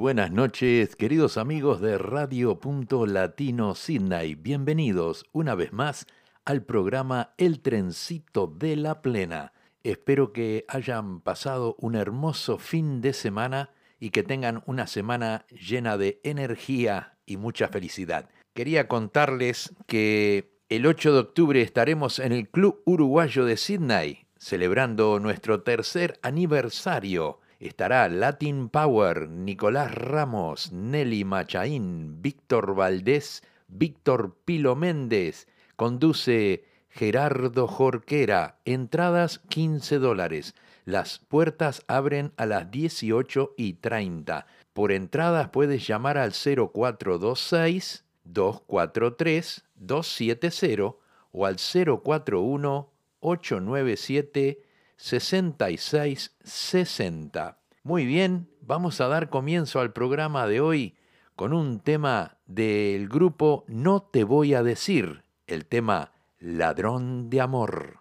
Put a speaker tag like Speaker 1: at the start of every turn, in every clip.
Speaker 1: Buenas noches, queridos amigos de Radio Punto Latino Sydney. Bienvenidos una vez más al programa El Trencito de la Plena. Espero que hayan pasado un hermoso fin de semana y que tengan una semana llena de energía y mucha felicidad. Quería contarles que el 8 de octubre estaremos en el Club Uruguayo de Sydney celebrando nuestro tercer aniversario. Estará Latin Power, Nicolás Ramos, Nelly Machaín, Víctor Valdés, Víctor Pilo Méndez. Conduce Gerardo Jorquera. Entradas 15 dólares. Las puertas abren a las 18 y 30. Por entradas puedes llamar al 0426 243 270 o al 041 897 6660. Muy bien, vamos a dar comienzo al programa de hoy con un tema del grupo No te voy a decir, el tema Ladrón de Amor.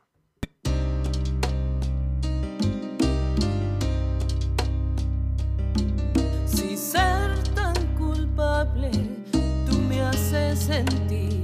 Speaker 2: Si ser tan culpable tú me haces sentir,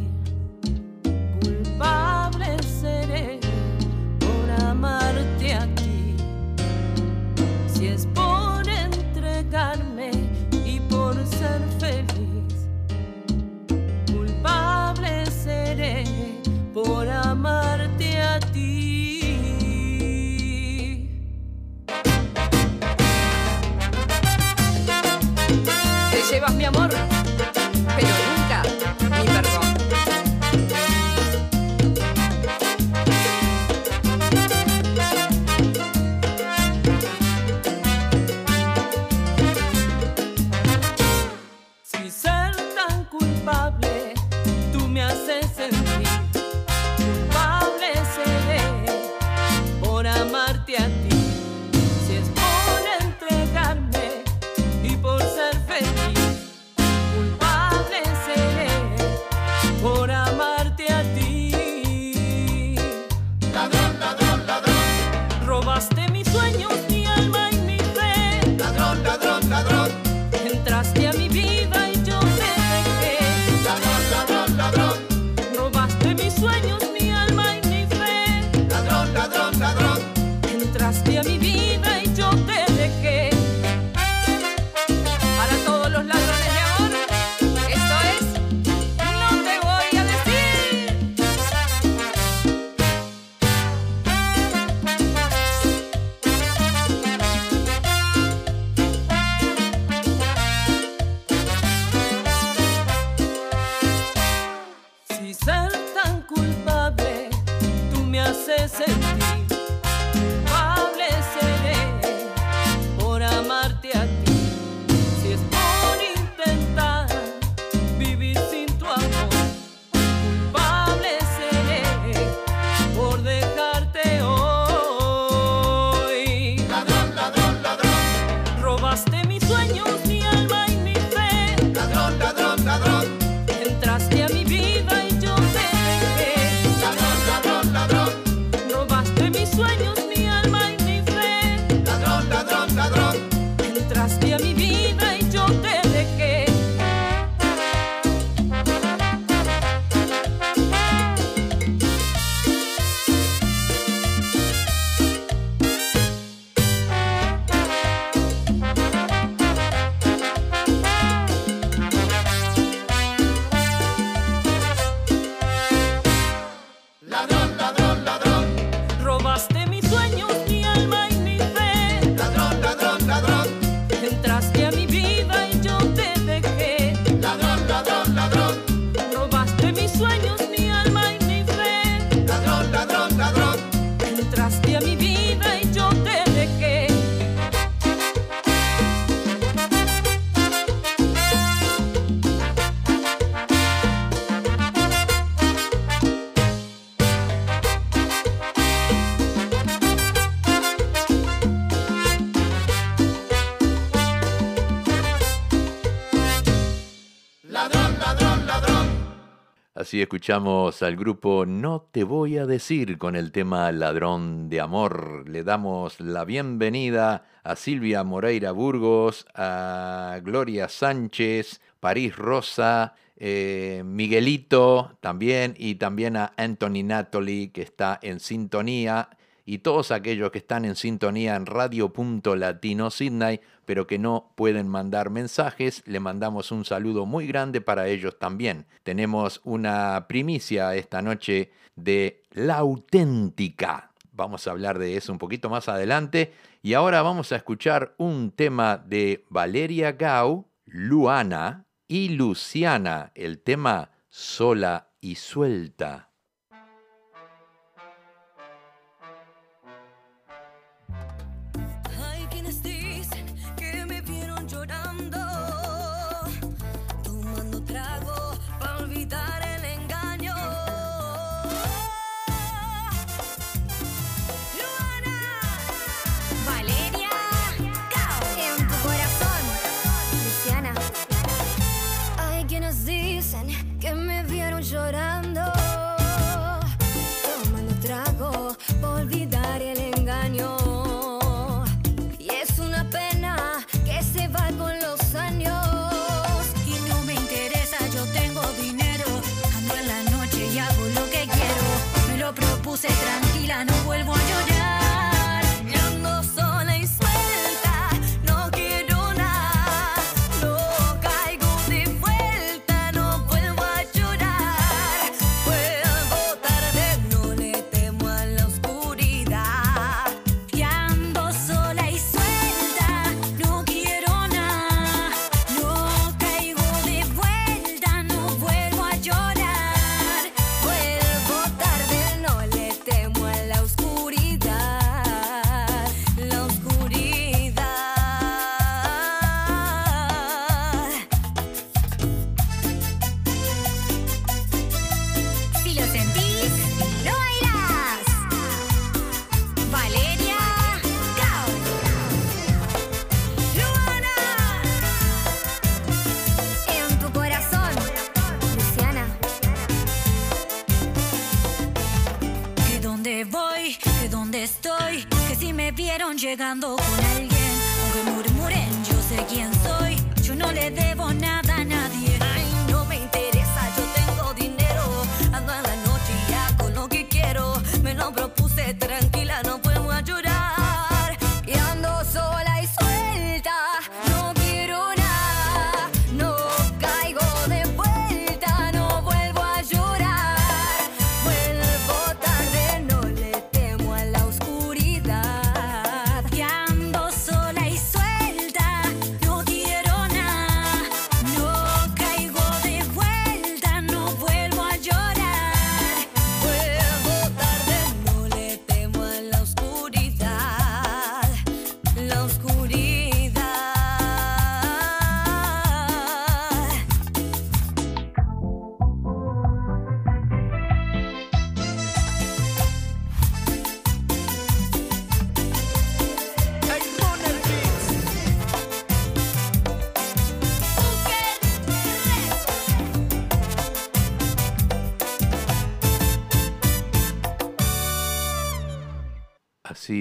Speaker 3: Escuchamos al grupo No Te Voy a Decir con el tema Ladrón de Amor. Le damos la bienvenida a Silvia Moreira Burgos, a Gloria Sánchez, París Rosa, eh, Miguelito también y también a Anthony Natoli que está en sintonía y todos aquellos que están en sintonía en radio.latino Sydney, pero que no pueden mandar mensajes, le mandamos un saludo muy grande para ellos también. Tenemos una primicia esta noche de La Auténtica. Vamos a hablar de eso un poquito más adelante. Y ahora vamos a escuchar un tema de Valeria Gau, Luana y Luciana, el tema Sola y Suelta.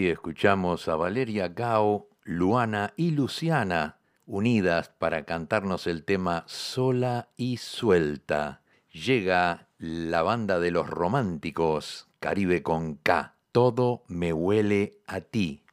Speaker 3: Escuchamos a Valeria Gao, Luana y Luciana unidas para cantarnos el tema Sola y Suelta. Llega la banda de los románticos, Caribe con K. Todo me huele a ti.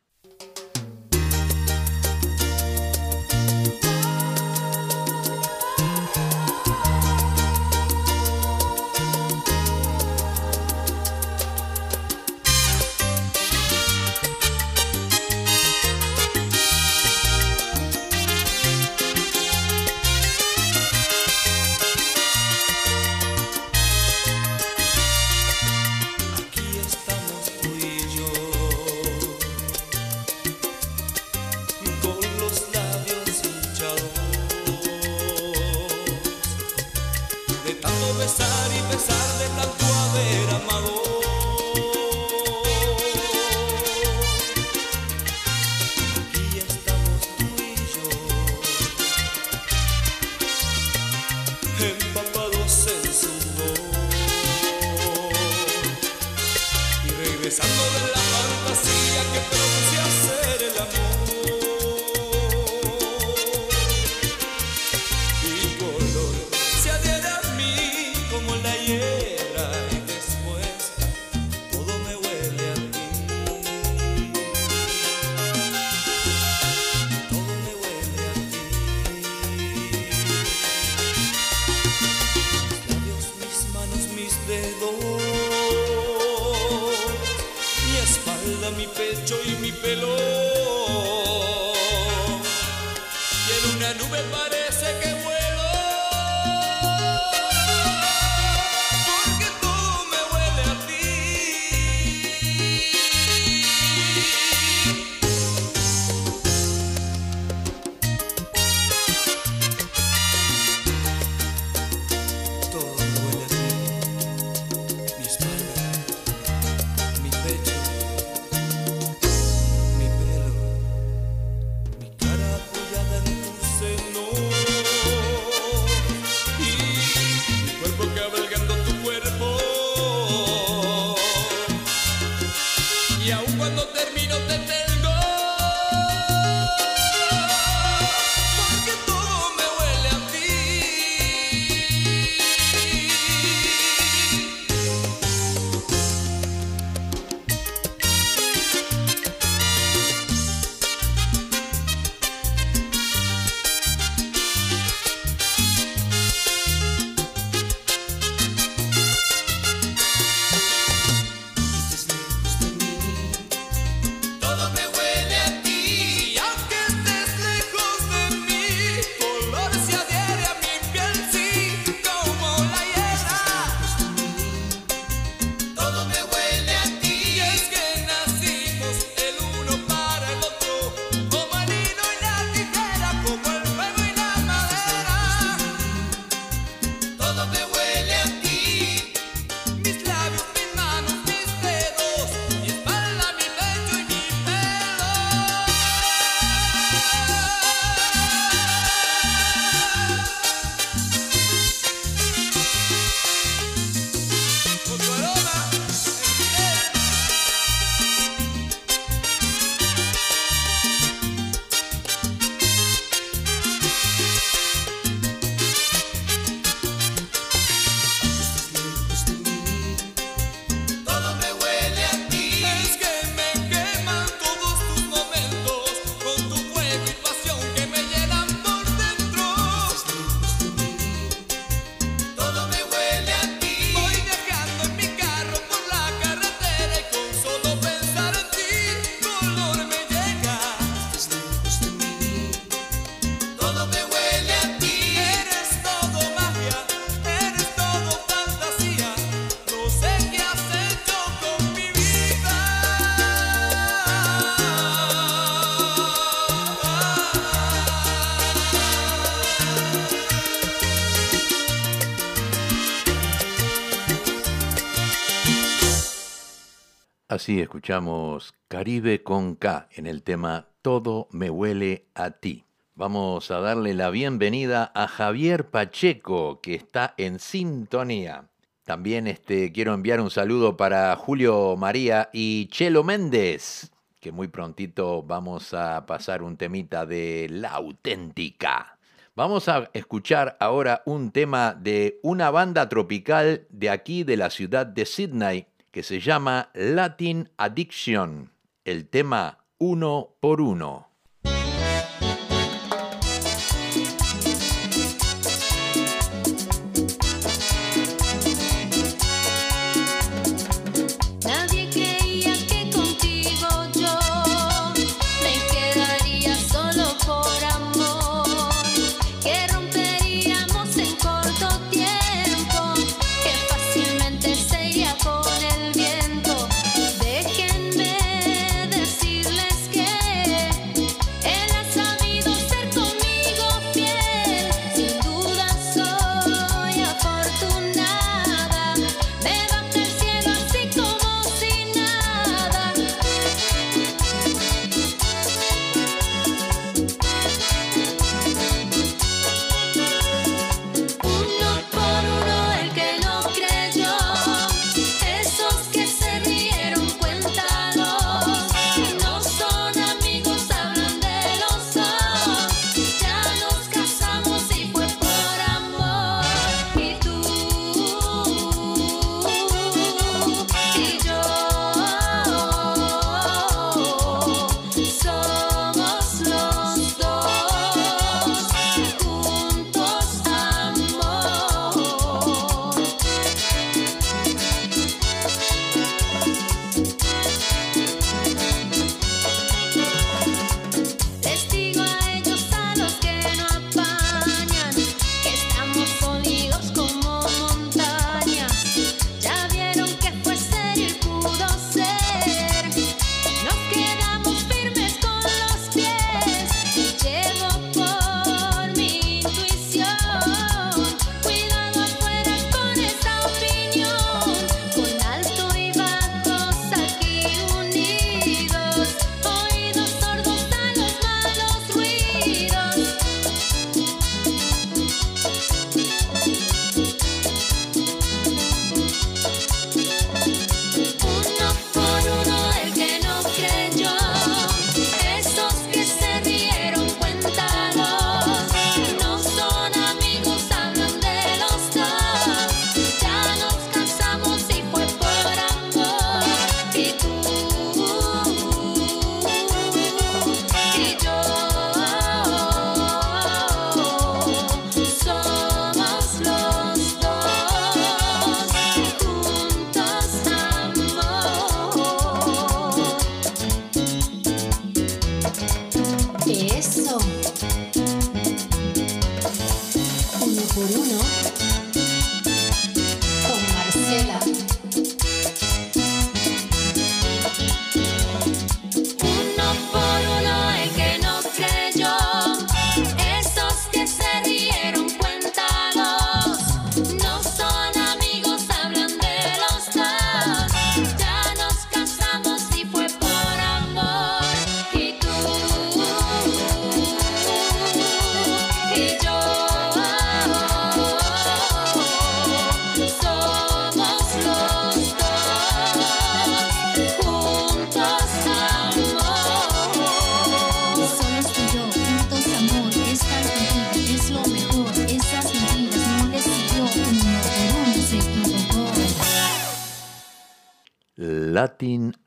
Speaker 1: escuchamos Caribe con K en el tema Todo me huele a ti. Vamos a darle la bienvenida a Javier Pacheco, que está en sintonía. También este, quiero enviar un saludo para Julio María y Chelo Méndez, que muy prontito vamos a pasar un temita de la auténtica. Vamos a escuchar ahora un tema de una banda tropical de aquí de la ciudad de Sydney, que se llama Latin Addiction, el tema uno por uno.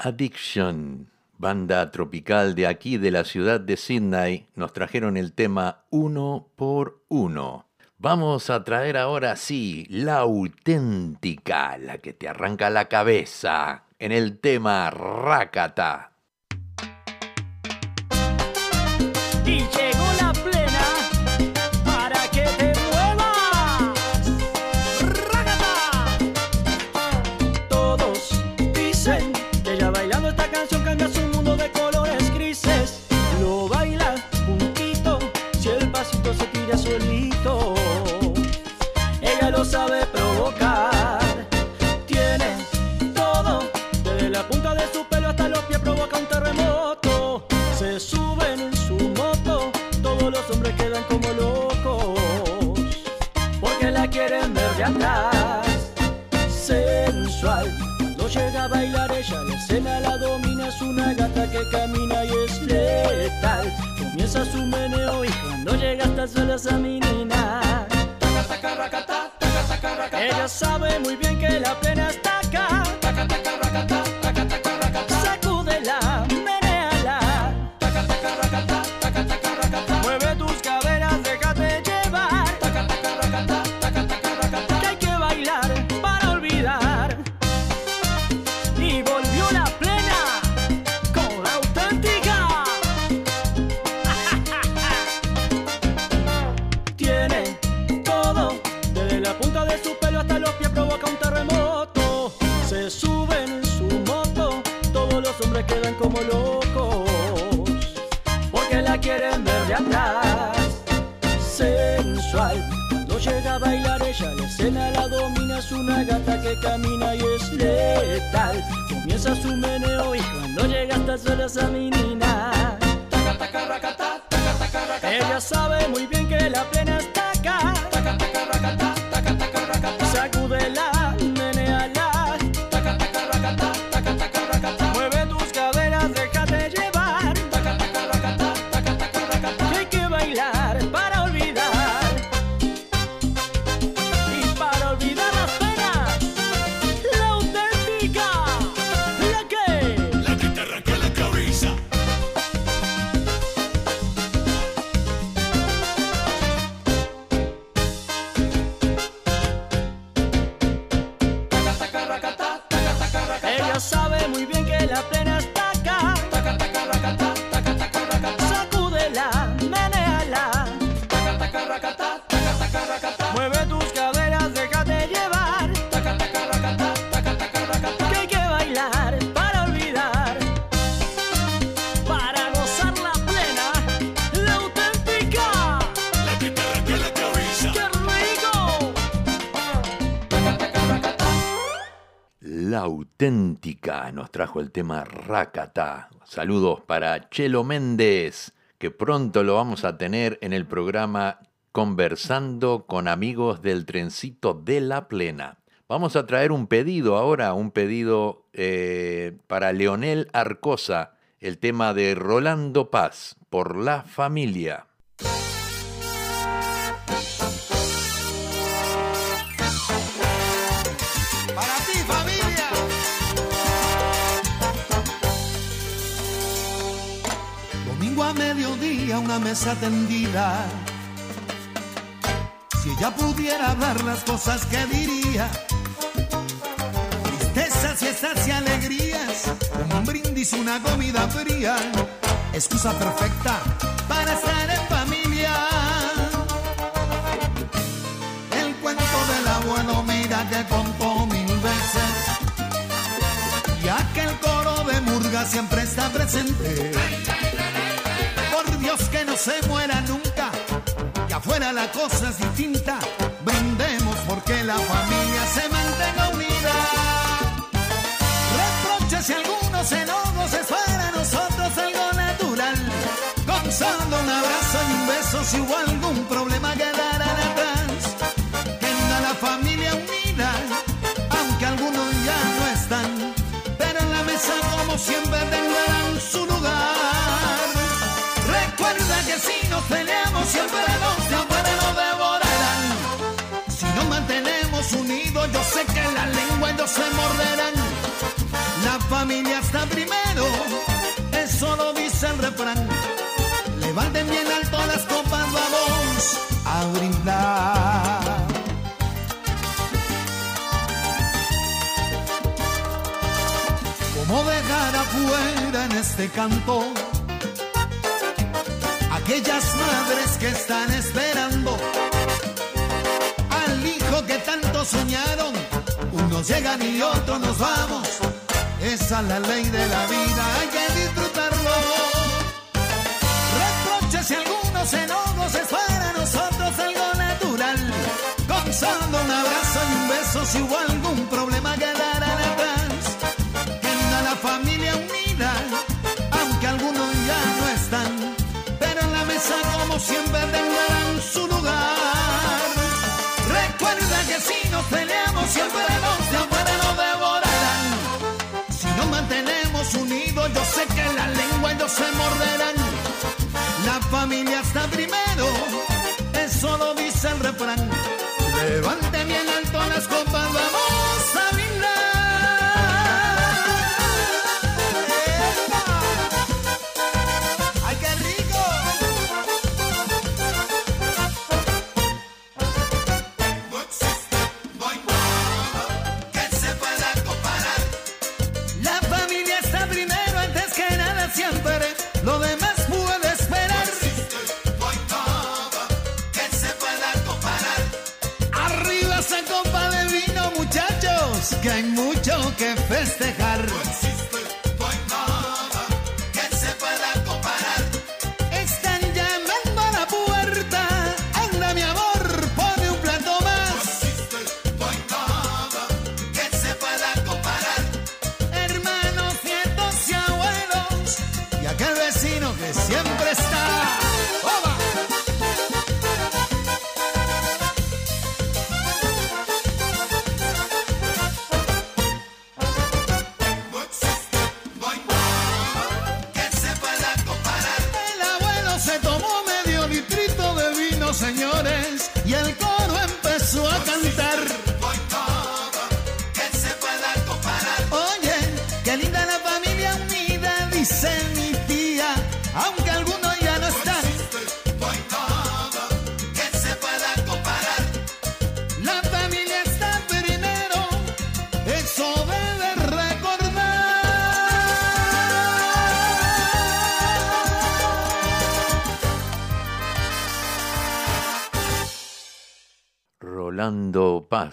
Speaker 1: Addiction, banda tropical de aquí de la ciudad de Sydney, nos trajeron el tema Uno por Uno. Vamos a traer ahora sí la auténtica, la que te arranca la cabeza, en el tema Rakata.
Speaker 4: Y Suben en su moto, todos los hombres quedan como locos. Porque la quieren ver de atrás, sensual. Cuando llega a bailar ella, la escena la domina, es una gata que camina y es letal. Comienza su meneo y cuando llega hasta sola esa menina. Ella sabe muy bien que la plena está acá. Auténtica
Speaker 1: nos trajo el tema Rakata. Saludos para Chelo Méndez, que pronto lo vamos a tener en el programa Conversando con amigos del trencito de la plena. Vamos a traer un pedido ahora, un pedido eh, para Leonel Arcosa, el tema de Rolando Paz, por la familia.
Speaker 5: Una mesa tendida. Si ella pudiera ver las cosas que diría, tristezas, fiestas y alegrías, un brindis, una comida fría, excusa perfecta para estar en familia. El cuento del abuelo, mira que contó mil veces, y aquel coro de murga siempre está presente. Que se muera nunca, que afuera la cosa es distinta. Brindemos porque la familia se mantenga unida. Reproches y algunos enojos es para nosotros algo natural. Con solo un abrazo y un beso si hubo algún problema quedarán atrás. Sé que la lengua ellos se morderán. La familia está primero, eso lo dice el refrán. Levanten bien alto las copas, vamos a brindar. ¿Cómo dejar afuera en este canto aquellas madres que están esperando soñaron? Unos llegan y otros nos vamos. Esa es la ley de la vida, hay que disfrutarlo. Reproches y algunos enojos es para nosotros algo natural. Con solo un abrazo y un beso si hubo algún problema quedarán atrás. Queda la familia unida, aunque algunos ya no están. Pero en la mesa como siempre tendrán Recuerda que si nos peleamos siempre de afuera nos devorarán. Si nos mantenemos unidos, yo sé que la lengua ellos se morderán. La familia está primero, eso lo dice el refrán. Levante bien alto las copas, vamos hay mucho que festejar.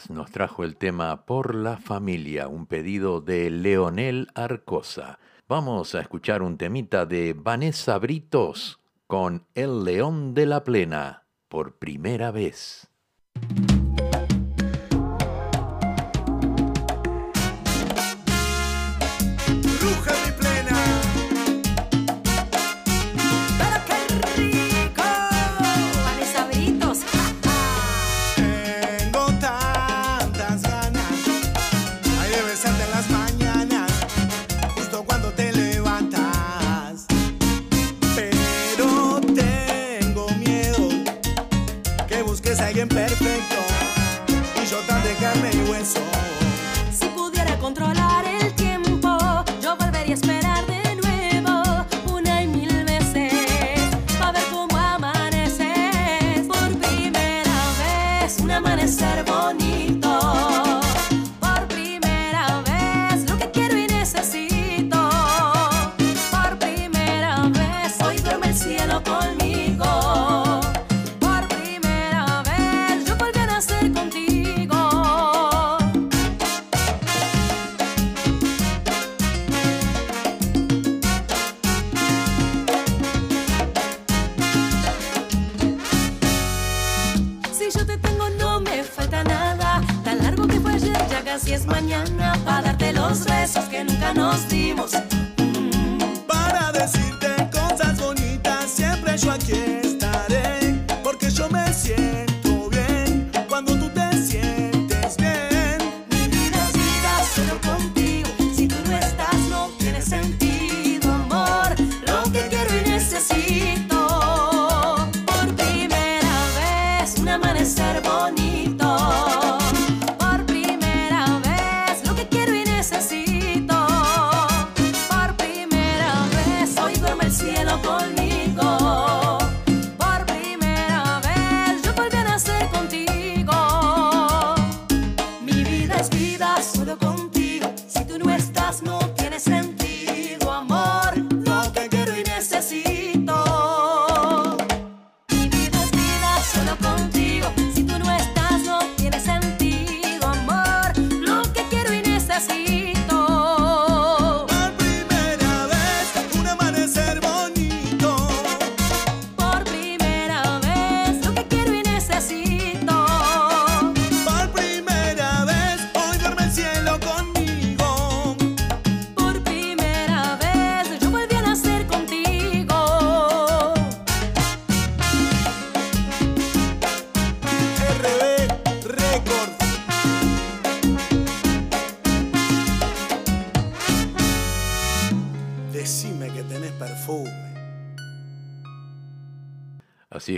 Speaker 1: Nos trajo el tema Por la familia, un pedido de Leonel Arcosa. Vamos a escuchar un temita de Vanessa Britos con El León de la Plena, por primera vez.
Speaker 6: Alguien perfecto. Y yo tan de carne y hueso.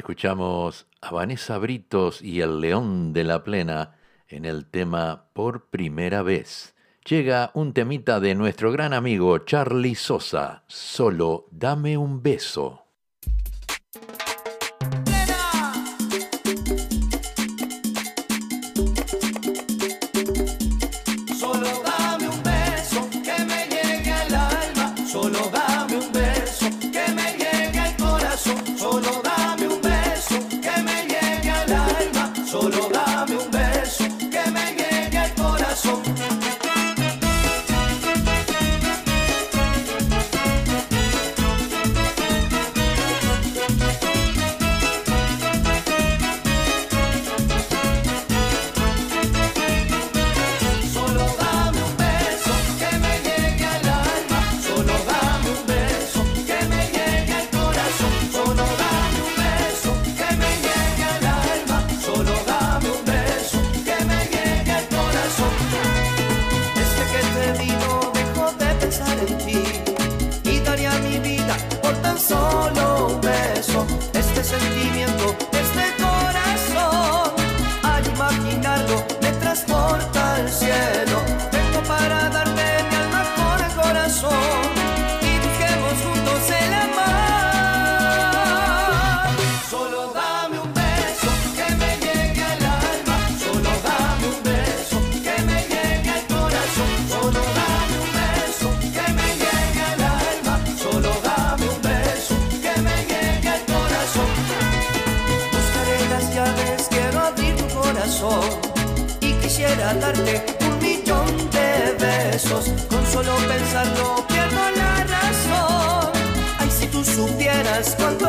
Speaker 1: escuchamos a Vanessa Britos y el León de la Plena en el tema Por primera vez. Llega un temita de nuestro gran amigo Charlie Sosa, Solo dame un beso.
Speaker 7: quisiera darte un millón de besos. Con solo pensarlo pierdo la razón. Ay, si tú supieras cuánto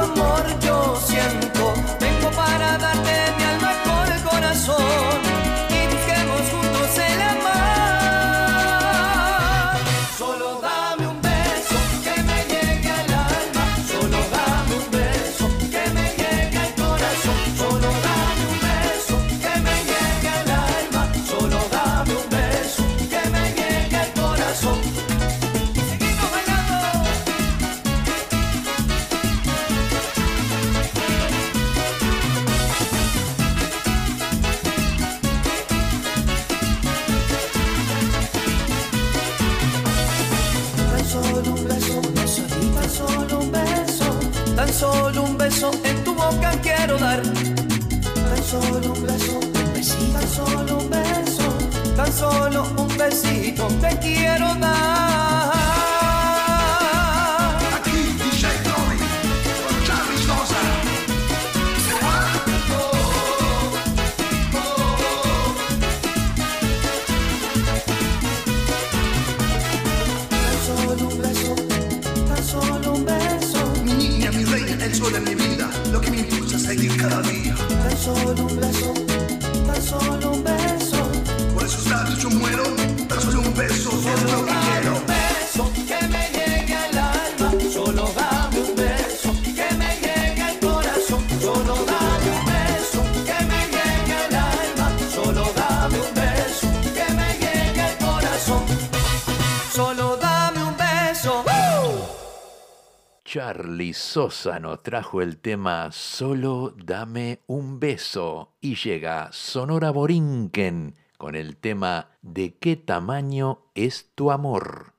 Speaker 7: solo.
Speaker 8: Charlie Sosa
Speaker 1: trajo el tema Solo dame un beso y llega Sonora Borinquen con el tema ¿De qué tamaño es tu amor?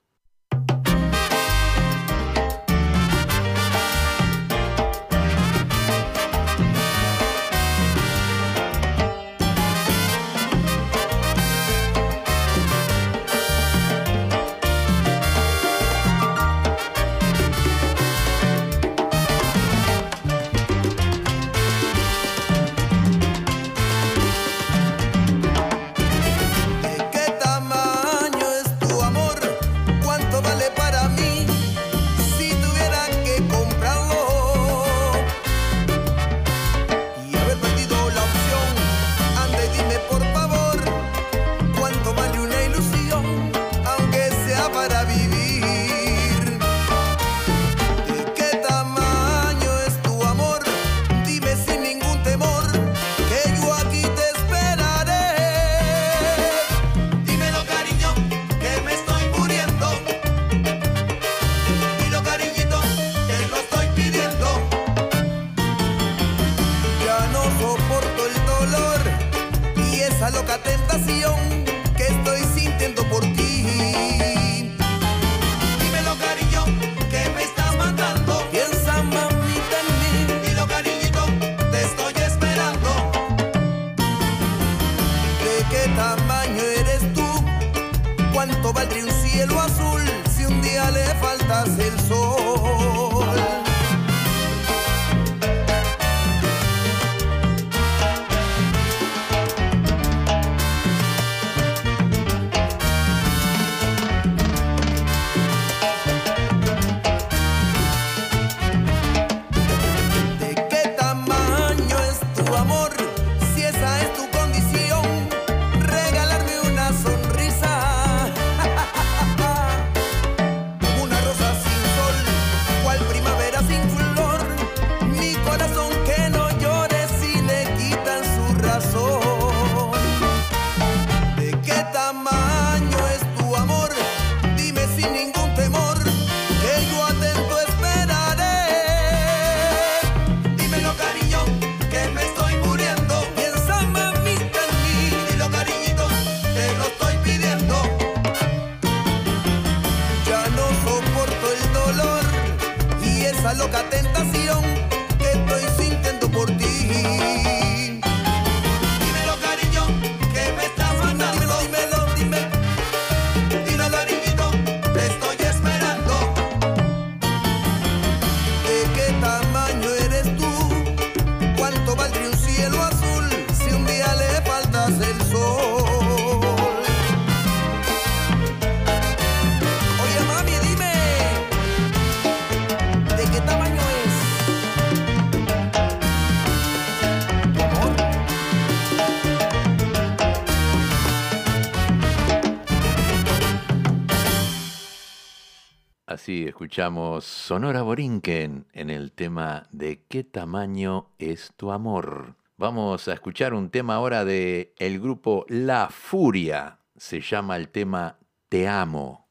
Speaker 1: Así escuchamos Sonora Borinquen en el tema de ¿Qué tamaño es tu amor? Vamos a escuchar un tema ahora de el grupo La Furia. Se llama el tema Te amo.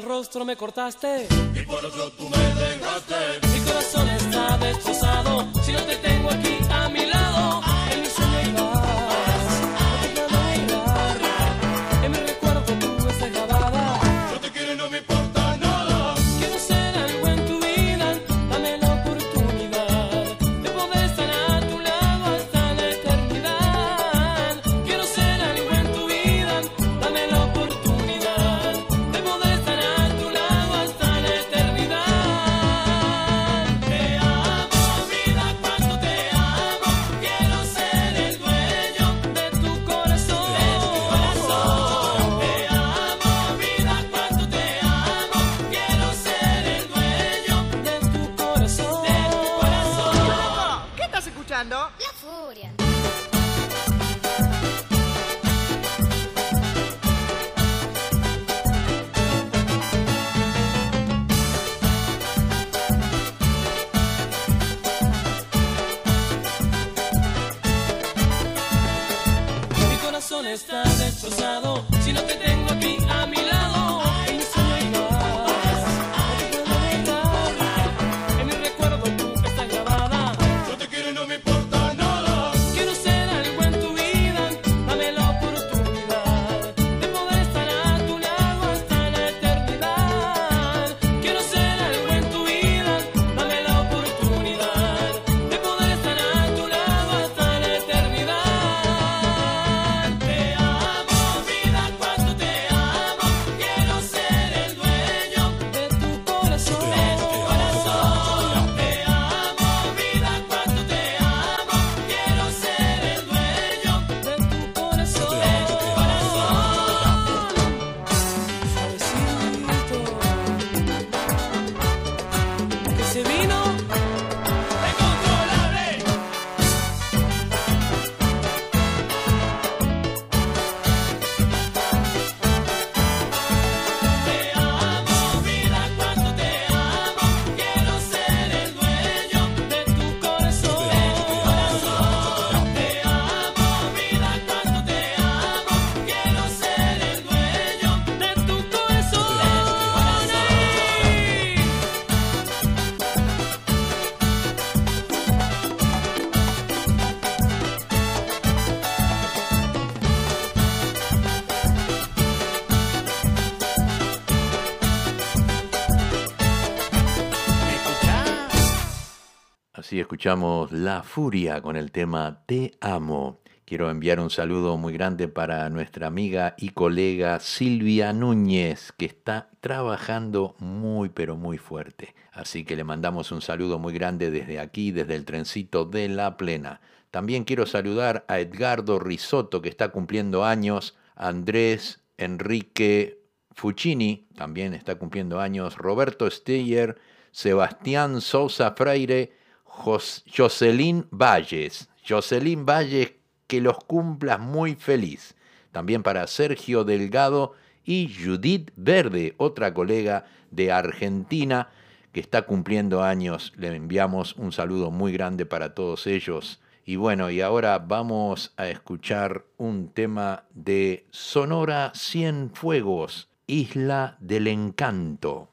Speaker 2: El rostro me cortaste y por eso tú me dejaste. Mi corazón está destrozado si no te tengo aquí
Speaker 1: escuchamos La Furia con el tema Te amo. Quiero enviar un saludo muy grande para nuestra amiga y colega Silvia Núñez, que está trabajando muy pero muy fuerte. Así que le mandamos un saludo muy grande desde aquí, desde el trencito de La Plena. También quiero saludar a Edgardo Risotto, que está cumpliendo años, Andrés Enrique Fuccini, también está cumpliendo años, Roberto Steyer, Sebastián Sousa Freire, Jocelyn Valles. Jocelyn Valles, que los cumplas muy feliz. También para Sergio Delgado y Judith Verde, otra colega de Argentina que está cumpliendo años. Le enviamos un saludo muy grande para todos ellos. Y bueno, y ahora vamos a escuchar un tema de Sonora Cienfuegos, Isla del Encanto.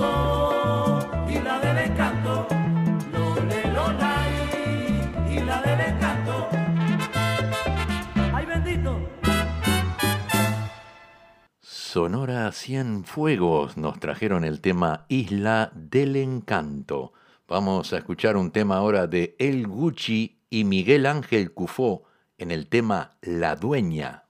Speaker 4: Puerto Rico. Isla del encanto. Lole Lolay. Isla del encanto. ¡Ay, bendito!
Speaker 1: Sonora Cienfuegos nos trajeron el tema Isla del Encanto. Vamos a escuchar un tema ahora de El Gucci y Miguel Ángel Cufó en el tema La Dueña.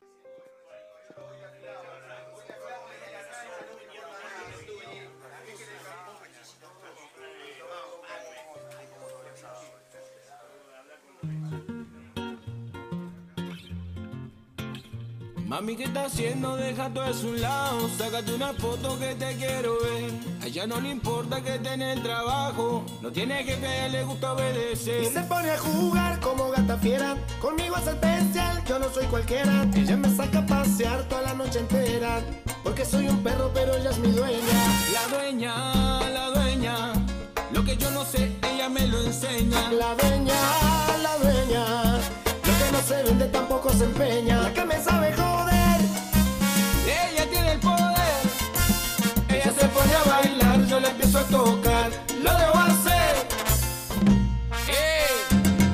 Speaker 9: Mami, ¿qué estás haciendo? Deja todo eso a un lado. Sácate una foto que te quiero ver. A ella no le importa que esté en el trabajo. No tiene que ella le gusta obedecer.
Speaker 10: Y se pone a jugar como gata fiera. Conmigo es especial, yo no soy cualquiera. Ella me saca a pasear toda la noche entera. Porque soy un perro, pero ella es mi dueña.
Speaker 9: La dueña, la dueña. Lo que yo no sé, ella me lo enseña.
Speaker 10: La dueña, la dueña. Lo que no se vende tampoco se empeña. La que me sabe joder.
Speaker 9: Tocar. Lo debo hacer. ¡Eh!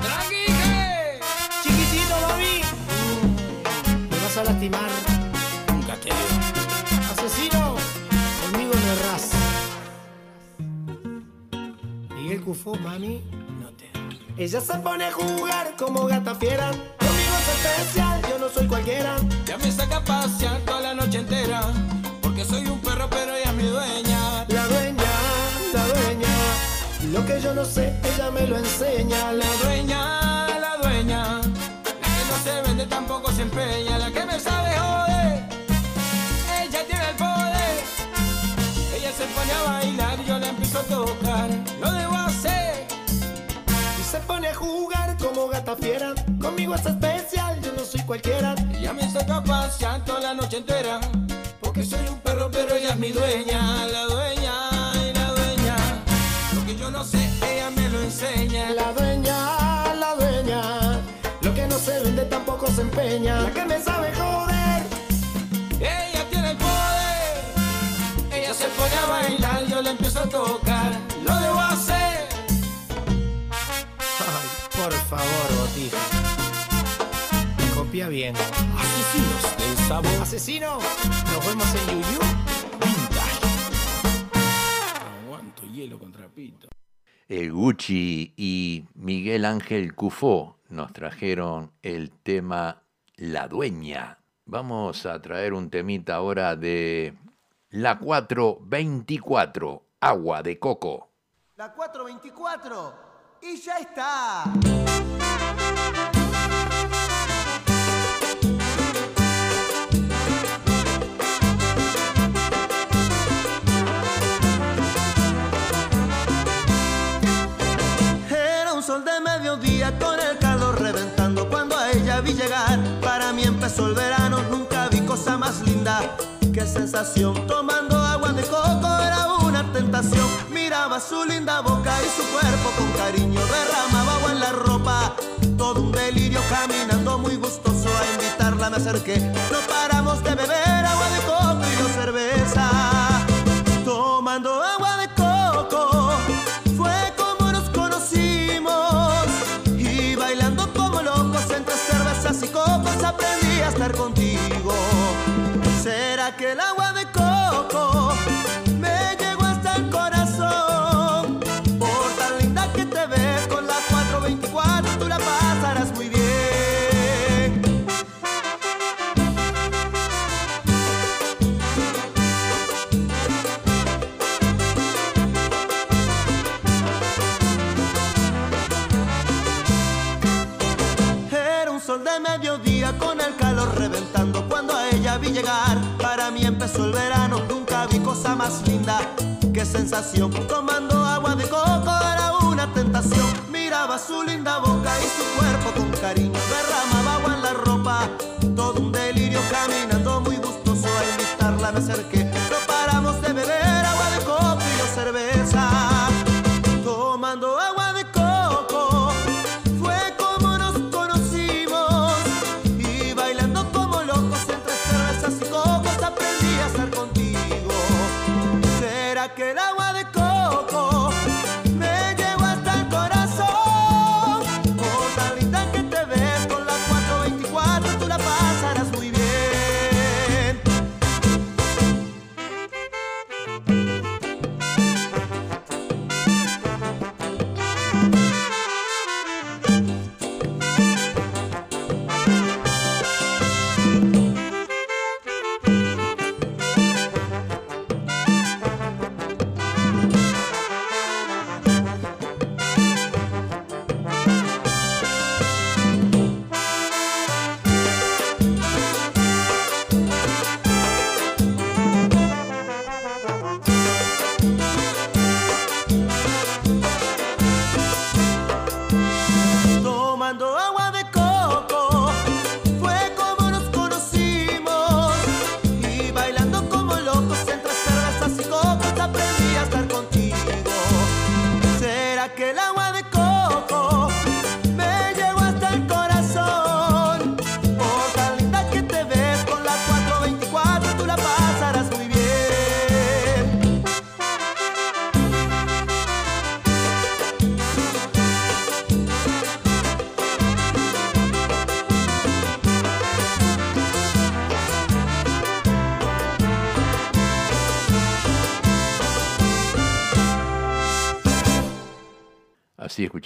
Speaker 9: ¡Tranquilo!
Speaker 10: Chiquitito, mami. Me vas a lastimar.
Speaker 9: Nunca te.
Speaker 10: Asesino, conmigo no erras. Miguel Cufó, mami, no te Ella se pone a jugar como gata fiera. Conmigo es especial, yo no soy cualquiera.
Speaker 9: Ya me saca a pasear toda la noche entera.
Speaker 10: Lo que yo no sé, ella me lo enseña.
Speaker 9: La dueña, la dueña, la que no se vende tampoco se empeña, la que me sabe joder, ella tiene el poder. Ella se pone a bailar y yo la empiezo a tocar, lo debo hacer.
Speaker 10: Y se pone a jugar como gata fiera. Conmigo es especial, yo no soy cualquiera.
Speaker 9: Ella me saca a pasear toda la noche entera, porque soy un perro pero ella es mi dueña,
Speaker 10: Bien.
Speaker 9: Asesinos del sabor.
Speaker 10: Asesino, nos vemos en Yuyu.
Speaker 9: Aguanto hielo con trapito.
Speaker 1: El Gucci y Miguel Ángel Cufó nos trajeron el tema La Dueña. Vamos a traer un temita ahora de la 424, Agua de Coco.
Speaker 11: La 424 y ya está. Tomando agua de coco era una tentación. Miraba su linda boca y su cuerpo con cariño derramaba agua en la ropa. Todo un delirio caminando muy gustoso a invitarla me acerqué. No paramos de beber agua de coco y yo cerveza. Más linda. Qué sensación, tomando agua de coco era una tentación. Miraba su linda boca y su cuerpo con cariño.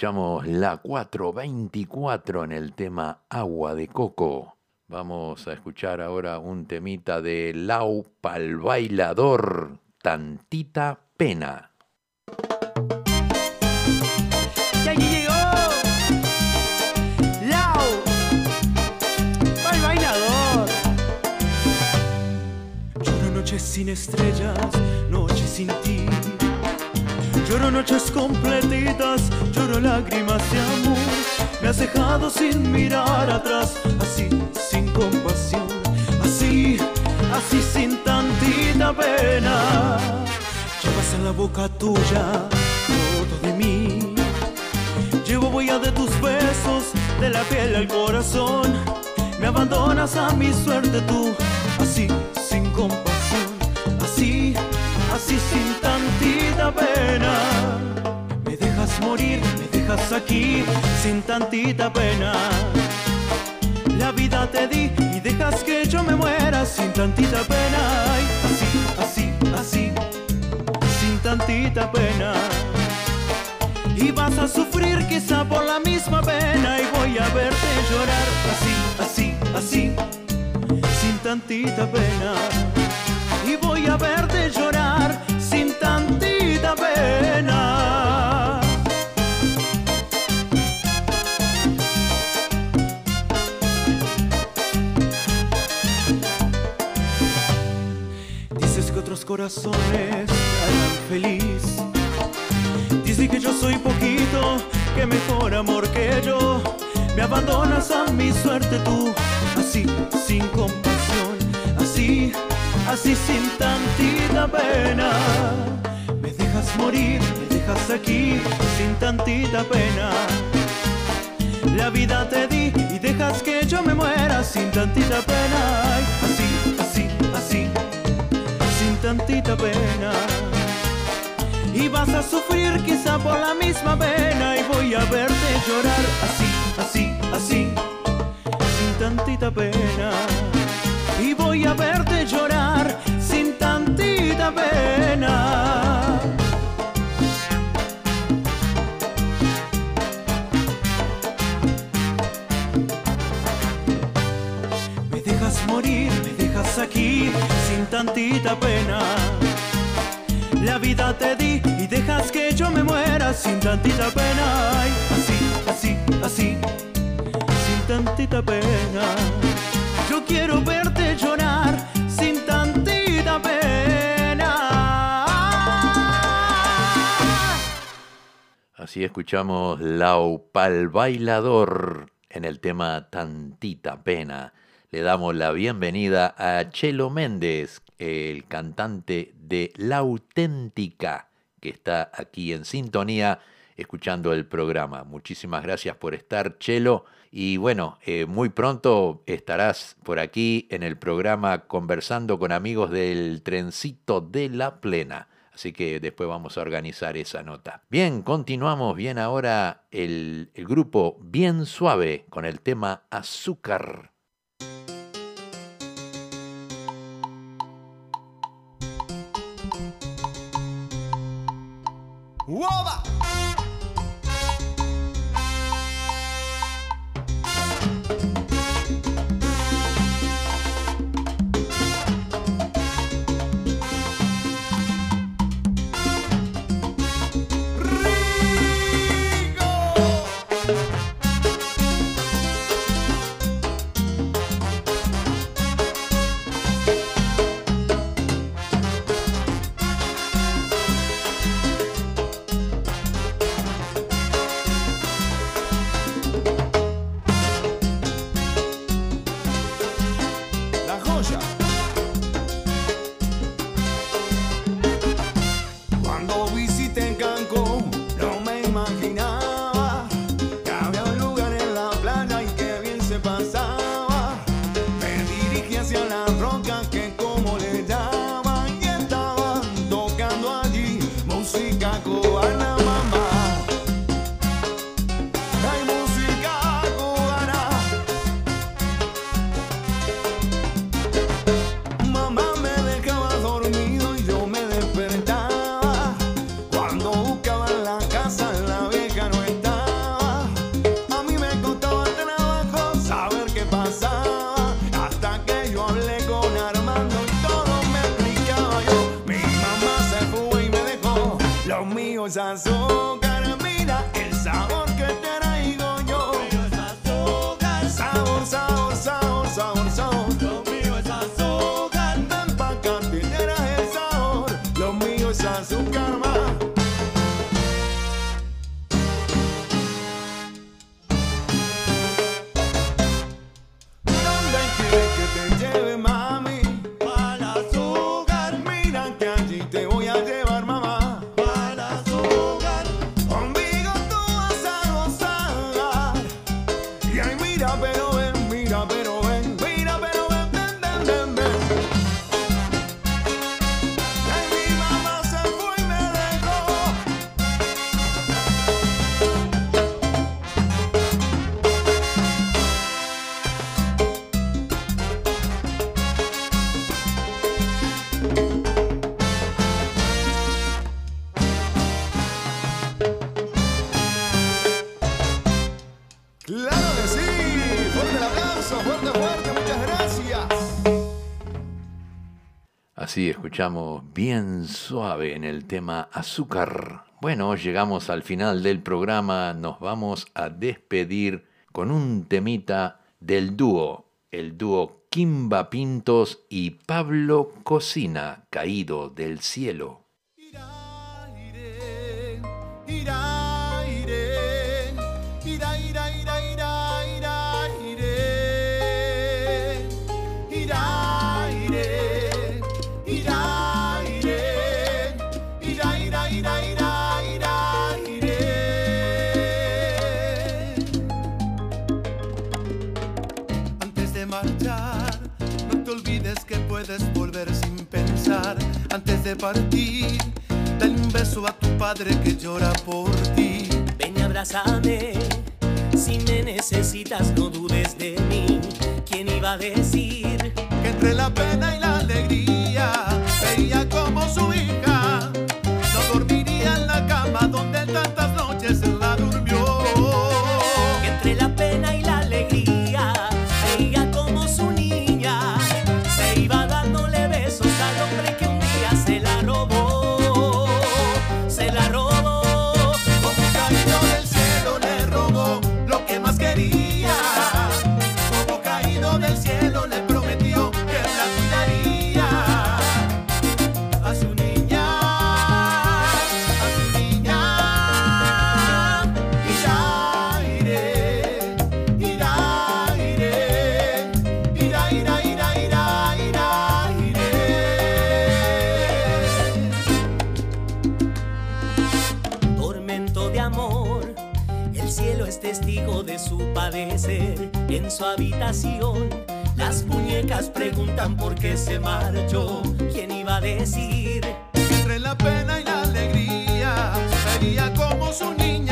Speaker 1: Escuchamos la 424 en el tema Agua de Coco. Vamos a escuchar ahora un temita de Lau Pal Bailador, Tantita Pena.
Speaker 12: Y aquí llegó Lau Pal Bailador. Sin estrellas, noche sin ti Lloro noches completitas, lloro lágrimas de amor. Me has dejado sin mirar atrás, así sin compasión, así, así sin tantita pena. Llevas en la boca tuya todo de mí. Llevo huella de tus besos, de la piel al corazón. Me abandonas a mi suerte tú, así sin compasión, Me dejas morir, me dejas aquí sin tantita pena. La vida te di y dejas que yo me muera sin tantita pena. Así, así, así, sin tantita pena. Y vas a sufrir quizá por la misma pena y voy a verte llorar así, así, así, sin tantita pena. Y voy a verte llorar corazones te harán feliz. Dices que yo soy poquito, que mejor amor que yo. Me abandonas a mi suerte tú, así, sin compasión, así, así sin tantita pena. Morir, me dejas aquí, sin tantita pena. La vida te di y dejas que yo me muera sin tantita pena. Así, así, así, sin tantita pena. Y vas a sufrir quizá por la misma pena y voy a verte llorar así, así, así, sin tantita pena. Y voy a verte llorar sin tantita pena. Dejas aquí sin tantita pena. La vida te di y dejas que yo me muera sin tantita pena. Ay, así, así, así, sin tantita pena. Yo quiero verte llorar sin tantita pena.
Speaker 1: Así escuchamos Laupal Bailador en el tema Tantita Pena. Le damos la bienvenida a Chelo Méndez, el cantante de La Auténtica, que está aquí en sintonía escuchando el programa. Muchísimas gracias por estar, Chelo. Y bueno, eh, muy pronto estarás por aquí en el programa conversando con amigos del trencito de la plena. Así que después vamos a organizar esa nota. Bien, continuamos bien ahora el, el grupo Bien Suave con el tema Azúcar.
Speaker 13: ¡Woba! La
Speaker 1: Así escuchamos bien suave en el tema azúcar. Bueno, llegamos al final del programa, nos vamos a despedir con un temita del dúo, el dúo Kimba Pintos y Pablo Cocina, caído del cielo.
Speaker 5: Antes de partir, dale un beso a tu padre que llora por ti.
Speaker 14: Ven y abrázame, si me necesitas no dudes de mí. ¿Quién iba a decir
Speaker 5: que entre la pena y la alegría veía como su hija
Speaker 14: su habitación. Las muñecas preguntan por qué se marchó. ¿Quién iba a decir?
Speaker 5: Entre la pena y la alegría, sería como su niña.